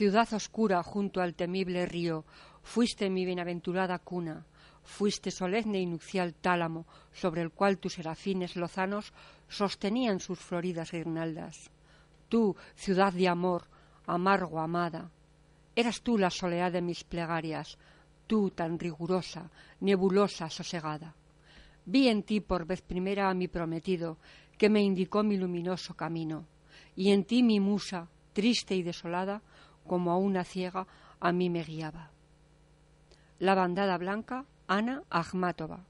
Ciudad oscura junto al temible río, fuiste mi bienaventurada cuna, fuiste solemne y nupcial tálamo sobre el cual tus serafines lozanos sostenían sus floridas guirnaldas. Tú, ciudad de amor, amargo amada, eras tú la soledad de mis plegarias, tú tan rigurosa, nebulosa, sosegada. Vi en ti por vez primera a mi prometido, que me indicó mi luminoso camino, y en ti mi musa, triste y desolada, como a una ciega, a mí me guiaba. La bandada blanca, Ana Akhmatova.